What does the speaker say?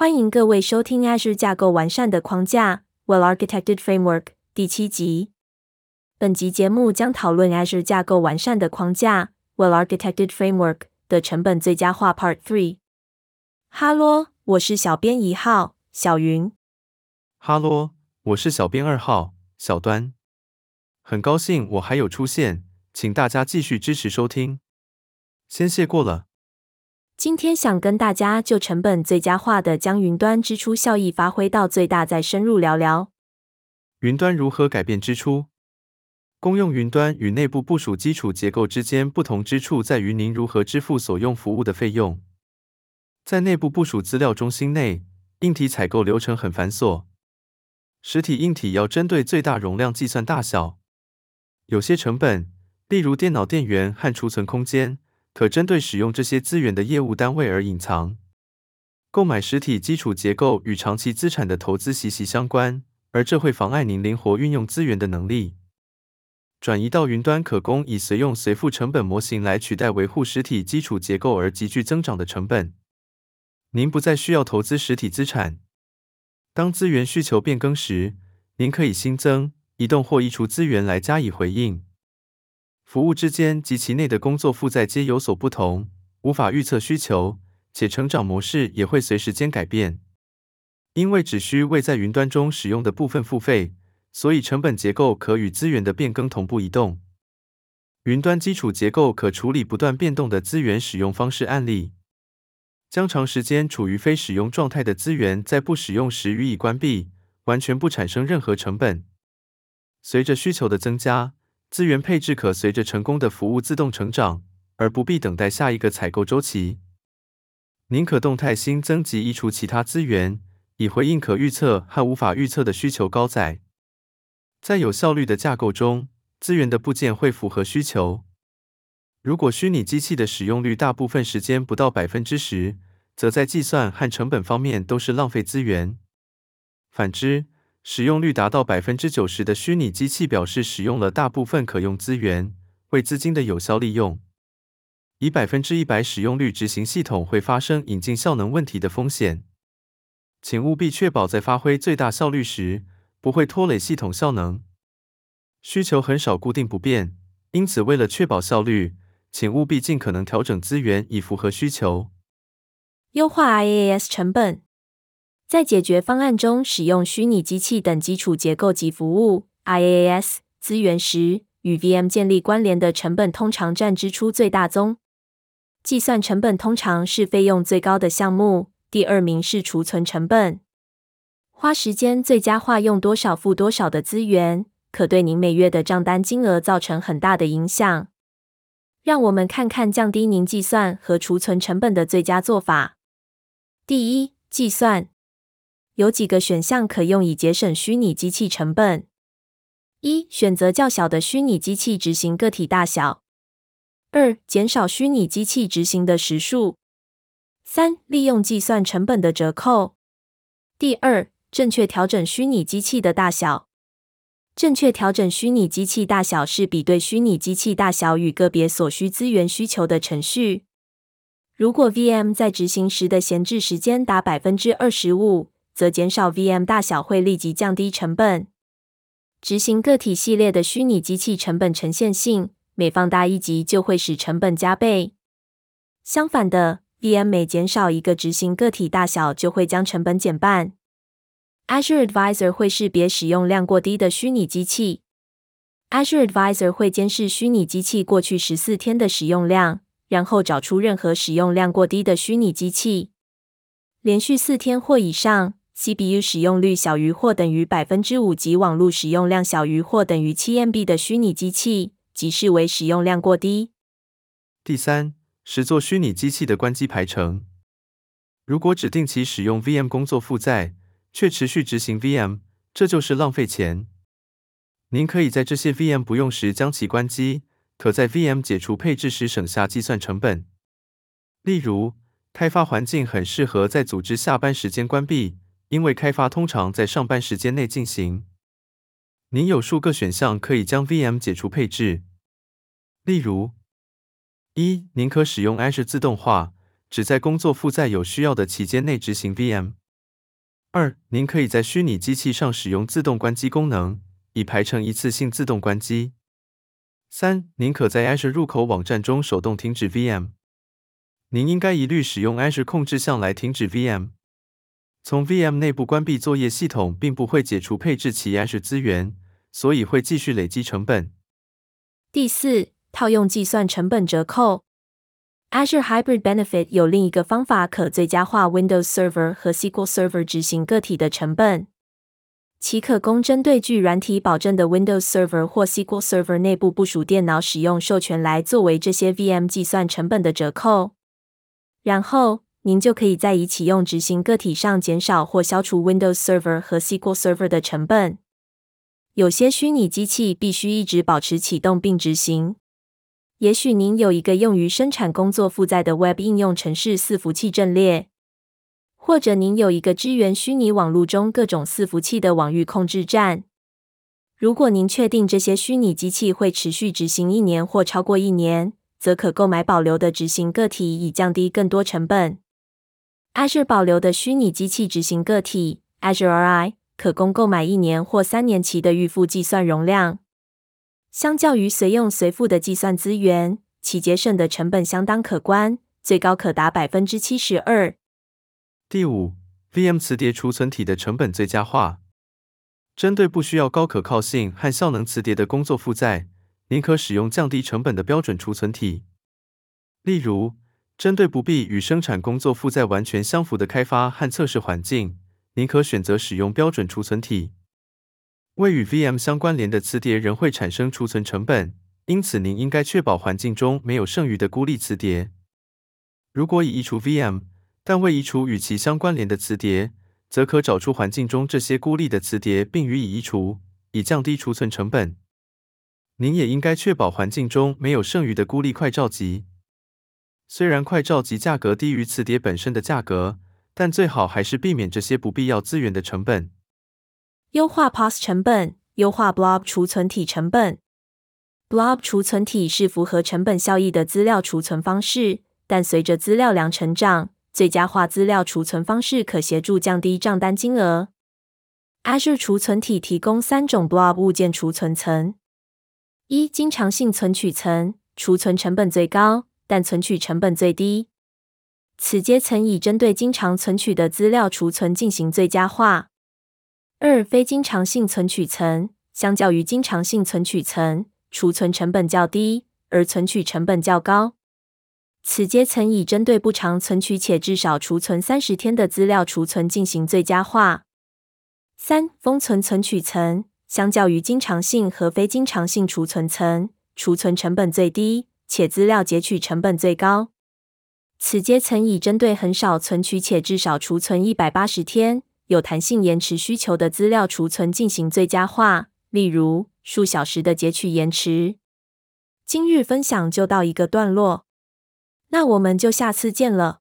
欢迎各位收听 Azure 架构完善的框架 （Well-Architected Framework） 第七集。本集节目将讨论 Azure 架构完善的框架 （Well-Architected Framework） 的成本最佳化 Part Three。哈喽，我是小编一号小云。哈喽，我是小编二号小端。很高兴我还有出现，请大家继续支持收听。先谢过了。今天想跟大家就成本最佳化的将云端支出效益发挥到最大，再深入聊聊云端如何改变支出。公用云端与内部部署基础结构之间不同之处在于您如何支付所用服务的费用。在内部部署资料中心内，硬体采购流程很繁琐，实体硬体要针对最大容量计算大小。有些成本，例如电脑电源和储存空间。可针对使用这些资源的业务单位而隐藏。购买实体基础结构与长期资产的投资息息相关，而这会妨碍您灵活运用资源的能力。转移到云端可供以随用随付成本模型来取代维护实体基础结构而急剧增长的成本。您不再需要投资实体资产。当资源需求变更时，您可以新增、移动或移除资源来加以回应。服务之间及其内的工作负载皆有所不同，无法预测需求，且成长模式也会随时间改变。因为只需为在云端中使用的部分付费，所以成本结构可与资源的变更同步移动。云端基础结构可处理不断变动的资源使用方式案例，将长时间处于非使用状态的资源在不使用时予以关闭，完全不产生任何成本。随着需求的增加，资源配置可随着成功的服务自动成长，而不必等待下一个采购周期。您可动态新增及移除其他资源，以回应可预测和无法预测的需求高载。在有效率的架构中，资源的部件会符合需求。如果虚拟机器的使用率大部分时间不到百分之十，则在计算和成本方面都是浪费资源。反之，使用率达到百分之九十的虚拟机器表示使用了大部分可用资源，为资金的有效利用。以百分之一百使用率执行系统会发生引进效能问题的风险，请务必确保在发挥最大效率时不会拖累系统效能。需求很少固定不变，因此为了确保效率，请务必尽可能调整资源以符合需求。优化 IaaS 成本。在解决方案中使用虚拟机器等基础结构及服务 IaaS 资源时，与 VM 建立关联的成本通常占支出最大宗。计算成本通常是费用最高的项目，第二名是储存成本。花时间最佳化用多少付多少的资源，可对您每月的账单金额造成很大的影响。让我们看看降低您计算和储存成本的最佳做法。第一，计算。有几个选项可用以节省虚拟机器成本：一、选择较小的虚拟机器执行个体大小；二、减少虚拟机器执行的时数；三、利用计算成本的折扣。第二，正确调整虚拟机器的大小。正确调整虚拟机器大小是比对虚拟机器大小与个别所需资源需求的程序。如果 VM 在执行时的闲置时间达百分之二十五，则减少 VM 大小会立即降低成本。执行个体系列的虚拟机器成本呈现性，每放大一级就会使成本加倍。相反的，VM 每减少一个执行个体大小就会将成本减半。Azure Advisor 会识别使用量过低的虚拟机器。Azure Advisor 会监视虚拟机器过去十四天的使用量，然后找出任何使用量过低的虚拟机器。连续四天或以上。CPU 使用率小于或等于百分之五及网络使用量小于或等于七 MB 的虚拟机器，即视为使用量过低。第三，实作虚拟机器的关机排程。如果指定其使用 VM 工作负载，却持续执行 VM，这就是浪费钱。您可以在这些 VM 不用时将其关机，可在 VM 解除配置时省下计算成本。例如，开发环境很适合在组织下班时间关闭。因为开发通常在上班时间内进行，您有数个选项可以将 VM 解除配置。例如，一，您可使用 Azure 自动化，只在工作负载有需要的期间内执行 VM。二，您可以在虚拟机器上使用自动关机功能，以排成一次性自动关机。三，您可在 Azure 入口网站中手动停止 VM。您应该一律使用 Azure 控制项来停止 VM。从 VM 内部关闭作业系统，并不会解除配置其 Azure 资源，所以会继续累积成本。第四，套用计算成本折扣。Azure Hybrid Benefit 有另一个方法可最佳化 Windows Server 和 SQL Server 执行个体的成本。其可供针对具软体保证的 Windows Server 或 SQL Server 内部部署电脑使用授权来作为这些 VM 计算成本的折扣。然后，您就可以在已启用执行个体上减少或消除 Windows Server 和 SQL Server 的成本。有些虚拟机器必须一直保持启动并执行。也许您有一个用于生产工作负载的 Web 应用程式伺服器阵列，或者您有一个支援虚拟网络中各种伺服器的网域控制站。如果您确定这些虚拟机器会持续执行一年或超过一年，则可购买保留的执行个体，以降低更多成本。Azure 保留的虚拟机器执行个体 Azure RI。可供购买一年或三年期的预付计算容量，相较于随用随付的计算资源，其节省的成本相当可观，最高可达百分之七十二。第五，VM 磁碟储存体的成本最佳化。针对不需要高可靠性和效能磁碟的工作负载，您可使用降低成本的标准储存体。例如，针对不必与生产工作负载完全相符的开发和测试环境。您可选择使用标准储存体。未与 VM 相关联的磁碟仍会产生储存成本，因此您应该确保环境中没有剩余的孤立磁碟。如果已移除 VM，但未移除与其相关联的磁碟，则可找出环境中这些孤立的磁碟并予以移除，以降低储存成本。您也应该确保环境中没有剩余的孤立快照集。虽然快照及价格低于磁碟本身的价格。但最好还是避免这些不必要资源的成本。优化 POS 成本，优化 Blob 储存体成本。Blob 储存体是符合成本效益的资料储存方式，但随着资料量成长，最佳化资料储存方式可协助降低账单金额。Azure 储存体提供三种 Blob 物件储存层：一、经常性存取层，储存成本最高，但存取成本最低。此阶层以针对经常存取的资料储存进行最佳化。二、非经常性存取层，相较于经常性存取层，储存成本较低，而存取成本较高。此阶层以针对不常存取且至少储存三十天的资料储存进行最佳化。三、封存存取层，相较于经常性和非经常性储存层，储存成本最低，且资料截取成本最高。此阶层已针对很少存取且至少储存一百八十天、有弹性延迟需求的资料储存进行最佳化，例如数小时的截取延迟。今日分享就到一个段落，那我们就下次见了。